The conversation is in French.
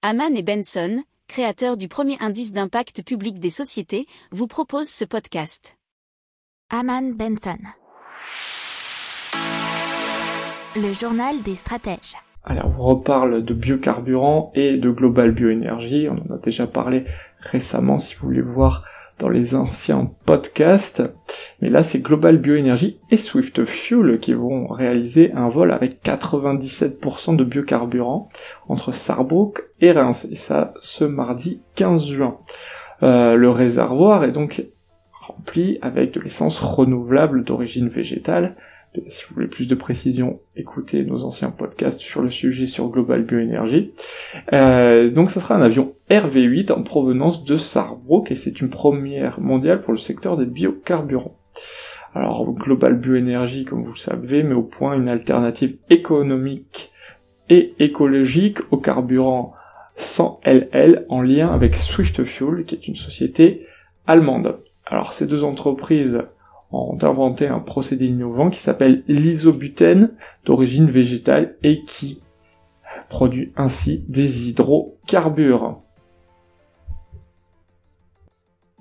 Haman et Benson, créateurs du premier indice d'impact public des sociétés, vous proposent ce podcast. Haman Benson. Le journal des stratèges. Alors, on reparle de biocarburant et de global bioénergie. On en a déjà parlé récemment si vous voulez voir dans les anciens podcasts. Mais là, c'est Global Bioénergie et Swift Fuel qui vont réaliser un vol avec 97% de biocarburant entre Sarrebruck et Reims. Et ça, ce mardi 15 juin. Euh, le réservoir est donc rempli avec de l'essence renouvelable d'origine végétale si vous voulez plus de précision, écoutez nos anciens podcasts sur le sujet sur Global Bioénergie. Euh, donc ça sera un avion RV8 en provenance de Sarrebruck et c'est une première mondiale pour le secteur des biocarburants. Alors Global Bioénergie, comme vous le savez, met au point une alternative économique et écologique au carburant sans LL en lien avec Swift Fuel, qui est une société allemande. Alors ces deux entreprises ont inventé un procédé innovant qui s'appelle l'isobutène d'origine végétale et qui produit ainsi des hydrocarbures.